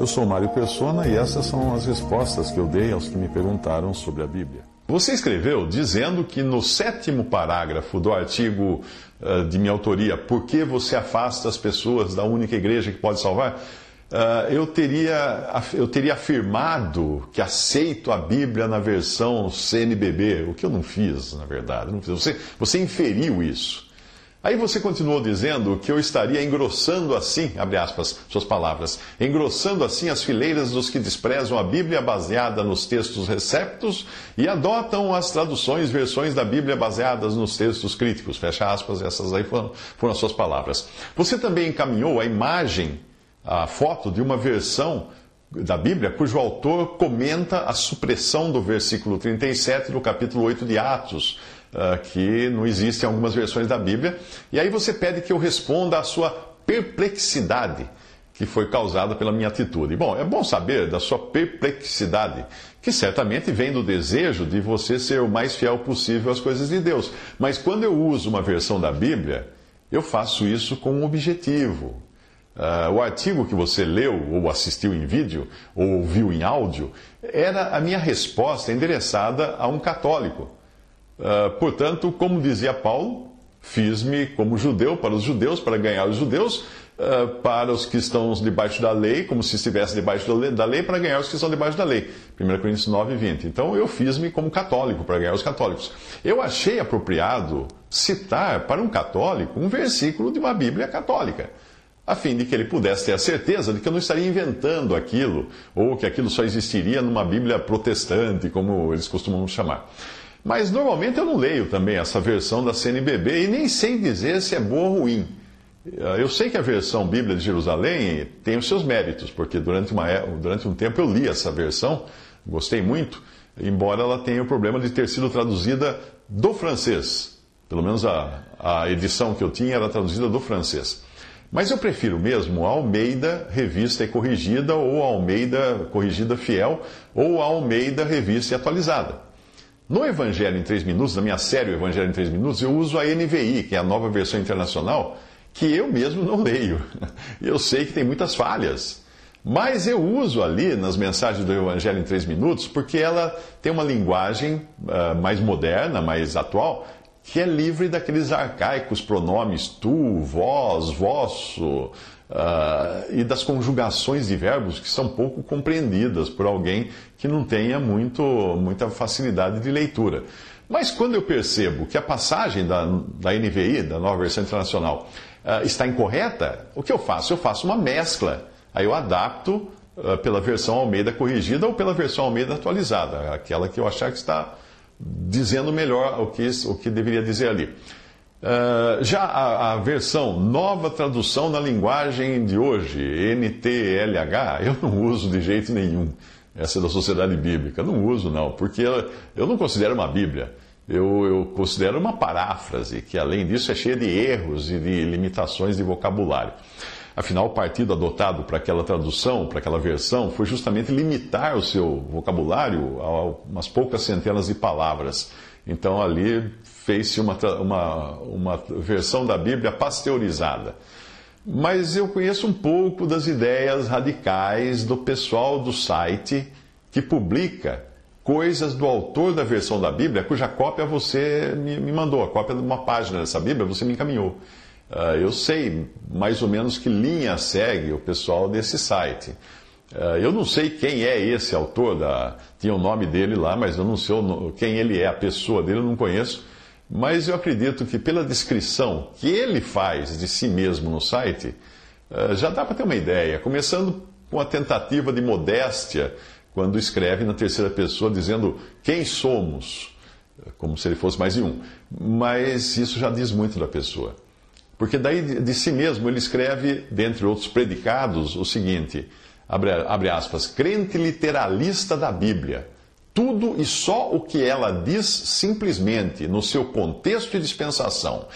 Eu sou Mário Persona e essas são as respostas que eu dei aos que me perguntaram sobre a Bíblia. Você escreveu dizendo que no sétimo parágrafo do artigo uh, de minha autoria, Por que você afasta as pessoas da única igreja que pode salvar? Uh, eu, teria, eu teria afirmado que aceito a Bíblia na versão CNBB, o que eu não fiz, na verdade. Você, você inferiu isso. Aí você continuou dizendo que eu estaria engrossando assim, abre aspas, suas palavras, engrossando assim as fileiras dos que desprezam a Bíblia baseada nos textos receptos e adotam as traduções, versões da Bíblia baseadas nos textos críticos, fecha aspas, essas aí foram, foram as suas palavras. Você também encaminhou a imagem, a foto de uma versão da Bíblia, cujo autor comenta a supressão do versículo 37 do capítulo 8 de Atos, uh, que não existe em algumas versões da Bíblia. E aí você pede que eu responda à sua perplexidade que foi causada pela minha atitude. Bom, é bom saber da sua perplexidade, que certamente vem do desejo de você ser o mais fiel possível às coisas de Deus. Mas quando eu uso uma versão da Bíblia, eu faço isso com um objetivo. Uh, o artigo que você leu, ou assistiu em vídeo, ou ouviu em áudio, era a minha resposta endereçada a um católico. Uh, portanto, como dizia Paulo, fiz-me como judeu para os judeus, para ganhar os judeus, uh, para os que estão debaixo da lei, como se estivesse debaixo da lei, para ganhar os que estão debaixo da lei. 1 Coríntios 9, 20. Então eu fiz-me como católico, para ganhar os católicos. Eu achei apropriado citar para um católico um versículo de uma Bíblia católica a fim de que ele pudesse ter a certeza de que eu não estaria inventando aquilo, ou que aquilo só existiria numa Bíblia protestante, como eles costumam chamar. Mas normalmente eu não leio também essa versão da CNBB e nem sei dizer se é boa ou ruim. Eu sei que a versão Bíblia de Jerusalém tem os seus méritos, porque durante, uma, é, durante um tempo eu li essa versão, gostei muito, embora ela tenha o problema de ter sido traduzida do francês. Pelo menos a, a edição que eu tinha era traduzida do francês. Mas eu prefiro mesmo a Almeida Revista e Corrigida, ou a Almeida Corrigida Fiel, ou a Almeida Revista e Atualizada. No Evangelho em 3 Minutos, na minha série o Evangelho em 3 Minutos, eu uso a NVI, que é a nova versão internacional, que eu mesmo não leio. Eu sei que tem muitas falhas. Mas eu uso ali nas mensagens do Evangelho em 3 Minutos porque ela tem uma linguagem uh, mais moderna, mais atual, que é livre daqueles arcaicos pronomes tu, vós, vosso, uh, e das conjugações de verbos que são pouco compreendidas por alguém que não tenha muito, muita facilidade de leitura. Mas quando eu percebo que a passagem da, da NVI, da nova versão internacional, uh, está incorreta, o que eu faço? Eu faço uma mescla. Aí eu adapto uh, pela versão Almeida corrigida ou pela versão Almeida atualizada, aquela que eu achar que está dizendo melhor o que, o que deveria dizer ali. Uh, já a, a, versão nova tradução na linguagem de hoje, NTLH, eu não uso de jeito nenhum. Essa é da Sociedade Bíblica. Não uso, não, porque eu não considero uma Bíblia. Eu, eu, considero uma paráfrase, que além disso é cheia de erros e de limitações de vocabulário. Afinal, o partido adotado para aquela tradução, para aquela versão, foi justamente limitar o seu vocabulário a umas poucas centenas de palavras. Então, ali fez-se uma, uma, uma versão da Bíblia pasteurizada. Mas eu conheço um pouco das ideias radicais do pessoal do site que publica coisas do autor da versão da Bíblia, cuja cópia você me mandou, a cópia de uma página dessa Bíblia você me encaminhou. Uh, eu sei mais ou menos que linha segue o pessoal desse site. Uh, eu não sei quem é esse autor, da, tinha o nome dele lá, mas eu não sei quem ele é, a pessoa dele eu não conheço. Mas eu acredito que pela descrição que ele faz de si mesmo no site, uh, já dá para ter uma ideia. Começando com a tentativa de modéstia, quando escreve na terceira pessoa dizendo quem somos, como se ele fosse mais de um. Mas isso já diz muito da pessoa. Porque daí de si mesmo ele escreve, dentre outros predicados, o seguinte: abre, abre aspas, crente literalista da Bíblia. Tudo e só o que ela diz simplesmente no seu contexto de dispensação.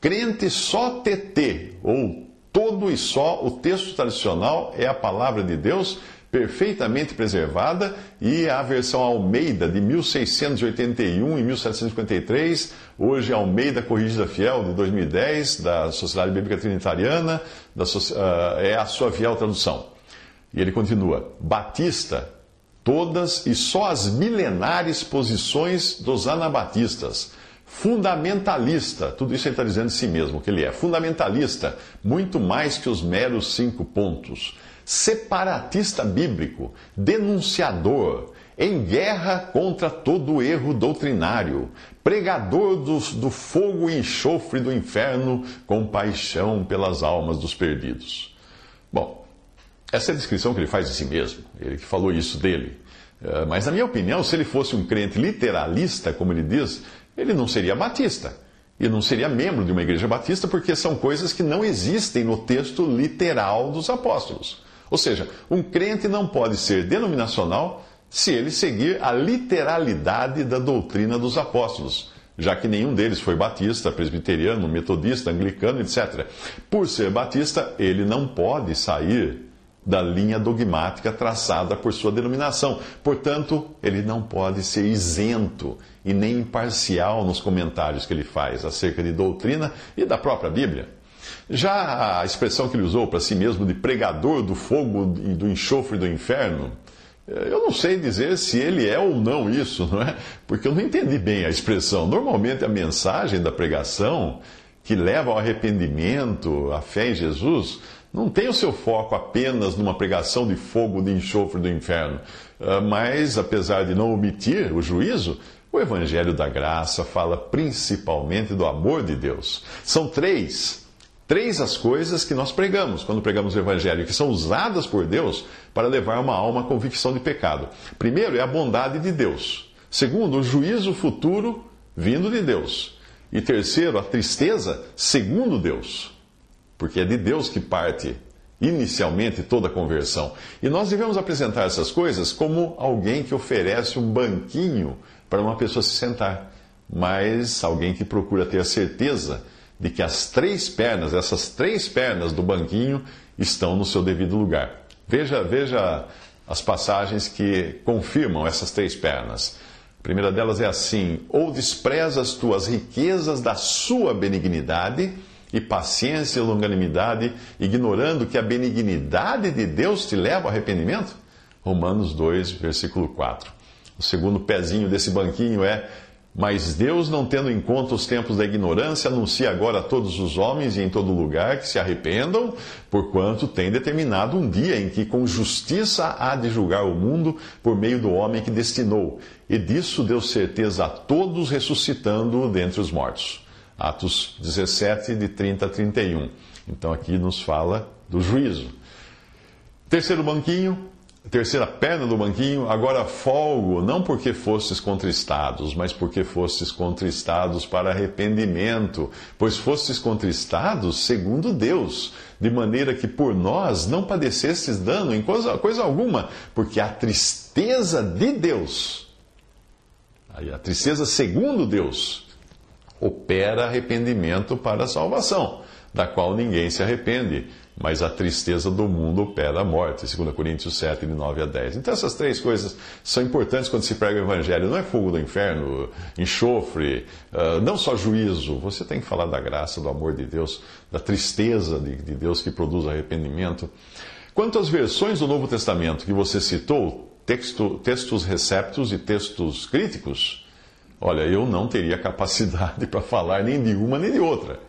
Crente só TT, ou todo e só o texto tradicional é a palavra de Deus perfeitamente preservada e a versão Almeida de 1681 e 1753, hoje Almeida Corrigida Fiel de 2010, da Sociedade Bíblica Trinitariana, da, uh, é a sua fiel tradução. E ele continua: Batista, todas e só as milenares posições dos anabatistas. Fundamentalista, tudo isso ele está dizendo de si mesmo, que ele é. Fundamentalista, muito mais que os meros cinco pontos separatista bíblico, denunciador, em guerra contra todo erro doutrinário, pregador do, do fogo e enxofre do inferno, com paixão pelas almas dos perdidos. Bom, essa é a descrição que ele faz de si mesmo, ele que falou isso dele. Eh, mas, na minha opinião, se ele fosse um crente literalista, como ele diz, ele não seria batista. E não seria membro de uma igreja batista, porque são coisas que não existem no texto literal dos apóstolos. Ou seja, um crente não pode ser denominacional se ele seguir a literalidade da doutrina dos apóstolos, já que nenhum deles foi batista, presbiteriano, metodista, anglicano, etc. Por ser batista, ele não pode sair da linha dogmática traçada por sua denominação. Portanto, ele não pode ser isento e nem imparcial nos comentários que ele faz acerca de doutrina e da própria Bíblia. Já a expressão que ele usou para si mesmo de pregador do fogo e do enxofre do inferno, eh, eu não sei dizer se ele é ou não isso, não é? Porque eu não entendi bem a expressão. Normalmente a mensagem da pregação que leva ao arrependimento, à fé em Jesus, não tem o seu foco apenas numa pregação de fogo de enxofre do inferno. Ah, mas, apesar de não omitir o juízo, o Evangelho da Graça fala principalmente do amor de Deus. São três Três as coisas que nós pregamos quando pregamos o Evangelho, que são usadas por Deus para levar uma alma à convicção de pecado. Primeiro é a bondade de Deus. Segundo, o juízo futuro vindo de Deus. E terceiro, a tristeza segundo Deus. Porque é de Deus que parte inicialmente toda a conversão. E nós devemos apresentar essas coisas como alguém que oferece um banquinho para uma pessoa se sentar, mas alguém que procura ter a certeza de que as três pernas, essas três pernas do banquinho, estão no seu devido lugar. Veja, veja as passagens que confirmam essas três pernas. A primeira delas é assim: ou desprezas tuas riquezas da sua benignidade e paciência e longanimidade, ignorando que a benignidade de Deus te leva ao arrependimento? Romanos 2, versículo 4. O segundo pezinho desse banquinho é mas Deus, não tendo em conta os tempos da ignorância, anuncia agora a todos os homens e em todo lugar que se arrependam, porquanto tem determinado um dia em que com justiça há de julgar o mundo por meio do homem que destinou. E disso deu certeza a todos, ressuscitando dentre os mortos. Atos 17, de 30 a 31. Então aqui nos fala do juízo. Terceiro banquinho, terceira perna do banquinho, agora folgo, não porque fostes contristados, mas porque fostes contristados para arrependimento, pois fostes contristados segundo Deus, de maneira que por nós não padecestes dano em coisa, coisa alguma, porque a tristeza de Deus, a tristeza segundo Deus, opera arrependimento para a salvação, da qual ninguém se arrepende mas a tristeza do mundo opera a morte. 2 Coríntios 7, de 9 a 10. Então essas três coisas são importantes quando se prega o Evangelho. Não é fogo do inferno, enxofre, uh, não só juízo. Você tem que falar da graça, do amor de Deus, da tristeza de, de Deus que produz arrependimento. Quanto às versões do Novo Testamento que você citou, texto, textos receptos e textos críticos, olha, eu não teria capacidade para falar nem de uma nem de outra.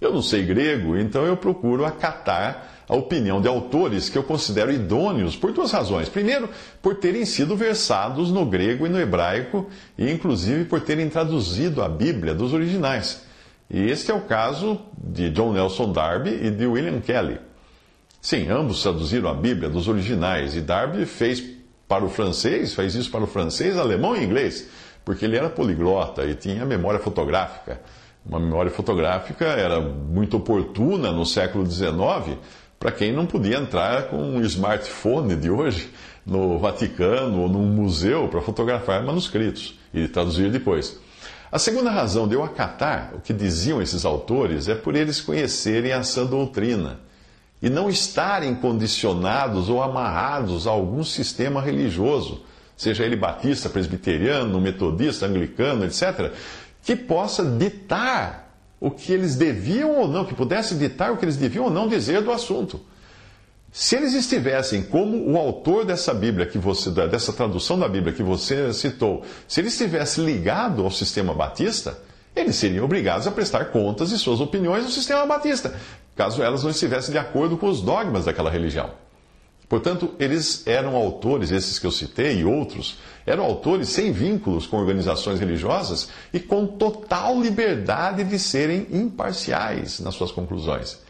Eu não sei grego, então eu procuro acatar a opinião de autores que eu considero idôneos por duas razões. Primeiro, por terem sido versados no grego e no hebraico, e inclusive por terem traduzido a Bíblia dos originais. E este é o caso de John Nelson Darby e de William Kelly. Sim, ambos traduziram a Bíblia dos originais, e Darby fez para o francês, fez isso para o francês, alemão e inglês, porque ele era poliglota e tinha memória fotográfica. Uma memória fotográfica era muito oportuna no século XIX para quem não podia entrar com um smartphone de hoje no Vaticano ou num museu para fotografar manuscritos e traduzir depois. A segunda razão de eu acatar o que diziam esses autores é por eles conhecerem a sã doutrina e não estarem condicionados ou amarrados a algum sistema religioso, seja ele batista, presbiteriano, metodista, anglicano, etc., que possa ditar o que eles deviam ou não, que pudesse ditar o que eles deviam ou não dizer do assunto. Se eles estivessem como o autor dessa Bíblia que você, dessa tradução da Bíblia que você citou, se ele estivesse ligado ao sistema batista, eles seriam obrigados a prestar contas de suas opiniões ao sistema batista, caso elas não estivessem de acordo com os dogmas daquela religião. Portanto, eles eram autores, esses que eu citei e outros, eram autores sem vínculos com organizações religiosas e com total liberdade de serem imparciais nas suas conclusões.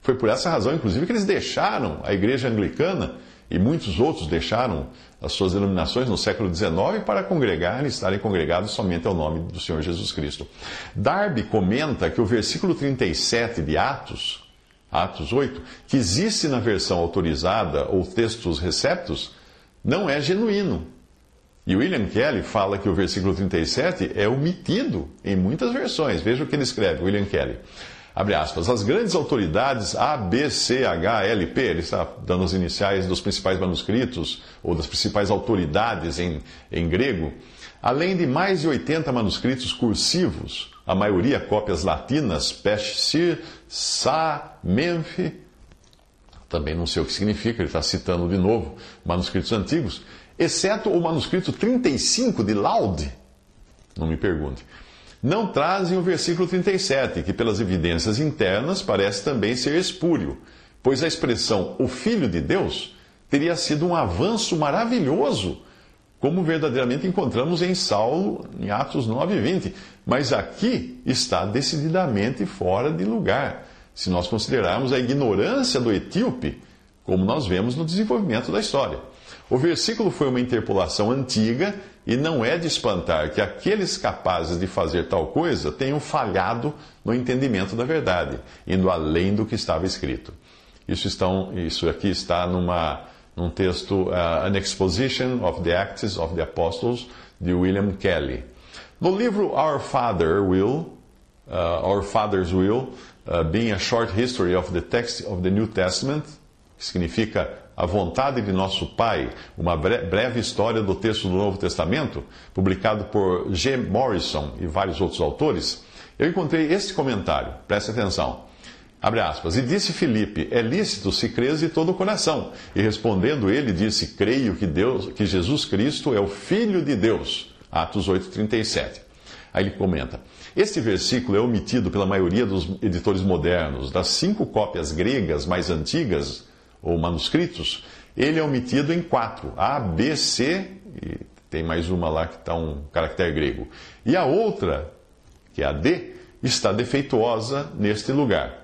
Foi por essa razão, inclusive, que eles deixaram a igreja anglicana e muitos outros deixaram as suas denominações no século XIX para congregar e estarem congregados somente ao nome do Senhor Jesus Cristo. Darby comenta que o versículo 37 de Atos, Atos 8, que existe na versão autorizada ou textos receptos, não é genuíno. E William Kelly fala que o versículo 37 é omitido em muitas versões. Veja o que ele escreve, William Kelly. Abre aspas. As grandes autoridades A, B, C, H, L, P, ele está dando as iniciais dos principais manuscritos, ou das principais autoridades em, em grego, além de mais de 80 manuscritos cursivos, a maioria cópias latinas, Peshsir, Sa, Memphi, também não sei o que significa, ele está citando de novo manuscritos antigos, exceto o manuscrito 35 de Laude, não me pergunte, não trazem o versículo 37, que pelas evidências internas parece também ser espúrio, pois a expressão o Filho de Deus teria sido um avanço maravilhoso, como verdadeiramente encontramos em Saulo, em Atos 9 e 20. Mas aqui está decididamente fora de lugar, se nós considerarmos a ignorância do etíope, como nós vemos no desenvolvimento da história. O versículo foi uma interpolação antiga e não é de espantar que aqueles capazes de fazer tal coisa tenham falhado no entendimento da verdade, indo além do que estava escrito. Isso, estão, isso aqui está numa, num texto, uh, An Exposition of the Acts of the Apostles, de William Kelly. No livro Our Father Will, uh, Our Father's Will, uh, being a short history of the text of the New Testament, que significa a vontade de nosso Pai, uma breve história do texto do Novo Testamento, publicado por G. Morrison e vários outros autores, eu encontrei este comentário, preste atenção. Abre aspas. E disse Filipe: É lícito se crês de todo o coração. E respondendo ele, disse: Creio que Deus, que Jesus Cristo é o Filho de Deus. Atos 8:37. Aí ele comenta: Este versículo é omitido pela maioria dos editores modernos. Das cinco cópias gregas mais antigas, ou manuscritos, ele é omitido em quatro: A, B, C, e tem mais uma lá que está um caractere grego. E a outra, que é a D, está defeituosa neste lugar.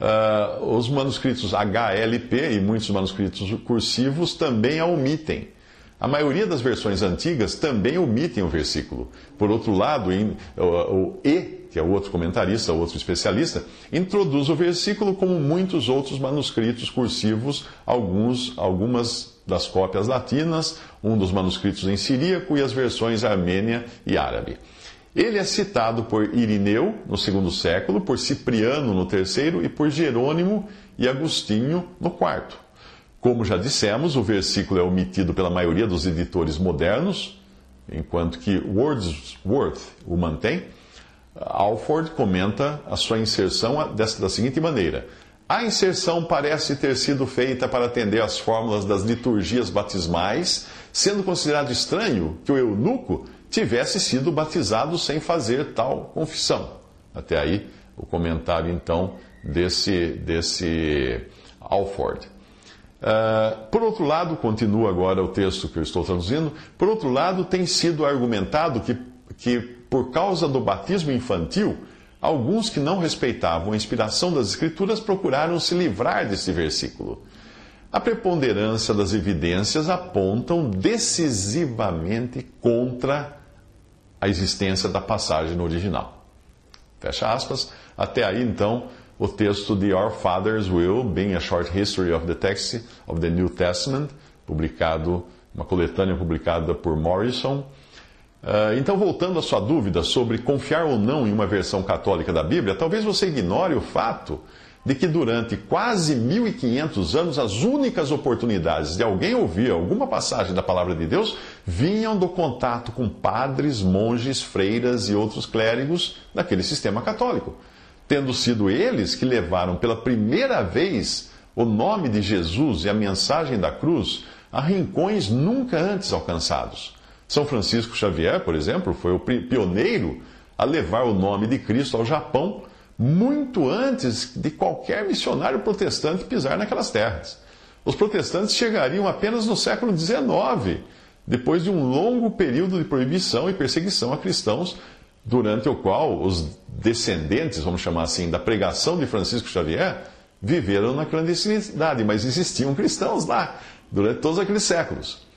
Uh, os manuscritos HLP e muitos manuscritos cursivos também a omitem. A maioria das versões antigas também omitem o versículo. Por outro lado, em, o, o E que é outro comentarista, outro especialista, introduz o versículo como muitos outros manuscritos cursivos, alguns, algumas das cópias latinas, um dos manuscritos em siríaco e as versões armênia e árabe. Ele é citado por Irineu no segundo século, por Cipriano no terceiro e por Jerônimo e Agostinho no quarto. Como já dissemos, o versículo é omitido pela maioria dos editores modernos, enquanto que Wordsworth o mantém. Alford comenta a sua inserção da seguinte maneira: A inserção parece ter sido feita para atender às fórmulas das liturgias batismais, sendo considerado estranho que o eunuco tivesse sido batizado sem fazer tal confissão. Até aí o comentário então desse, desse Alford. Uh, por outro lado, continua agora o texto que eu estou traduzindo, por outro lado, tem sido argumentado que, que por causa do batismo infantil, alguns que não respeitavam a inspiração das Escrituras procuraram se livrar desse versículo. A preponderância das evidências apontam decisivamente contra a existência da passagem no original. Fecha aspas. Até aí, então, o texto de Our Father's Will, Being a Short History of the Text of the New Testament, publicado, uma coletânea publicada por Morrison. Uh, então, voltando à sua dúvida sobre confiar ou não em uma versão católica da Bíblia, talvez você ignore o fato de que durante quase 1500 anos as únicas oportunidades de alguém ouvir alguma passagem da palavra de Deus vinham do contato com padres, monges, freiras e outros clérigos daquele sistema católico, tendo sido eles que levaram pela primeira vez o nome de Jesus e a mensagem da cruz a rincões nunca antes alcançados. São Francisco Xavier, por exemplo, foi o pioneiro a levar o nome de Cristo ao Japão muito antes de qualquer missionário protestante pisar naquelas terras. Os protestantes chegariam apenas no século XIX, depois de um longo período de proibição e perseguição a cristãos, durante o qual os descendentes, vamos chamar assim, da pregação de Francisco Xavier, viveram na clandestinidade, mas existiam cristãos lá durante todos aqueles séculos.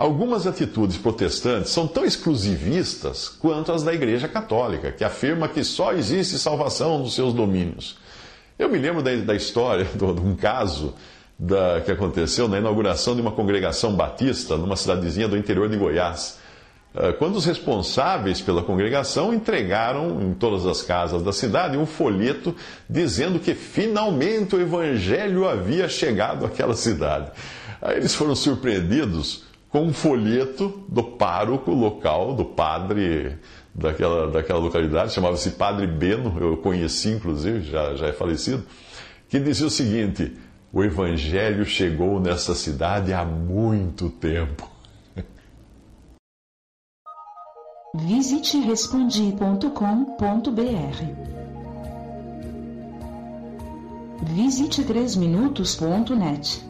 Algumas atitudes protestantes são tão exclusivistas quanto as da Igreja Católica, que afirma que só existe salvação nos seus domínios. Eu me lembro da, da história de um caso da, que aconteceu na inauguração de uma congregação batista numa cidadezinha do interior de Goiás. Eh, quando os responsáveis pela congregação entregaram em todas as casas da cidade um folheto dizendo que finalmente o evangelho havia chegado àquela cidade. Aí eles foram surpreendidos com um folheto do pároco local, do padre daquela, daquela localidade, chamava-se Padre Beno, eu conheci inclusive, já, já é falecido, que dizia o seguinte: o evangelho chegou nessa cidade há muito tempo. Visite respondi.com.br. Visite 3minutos.net.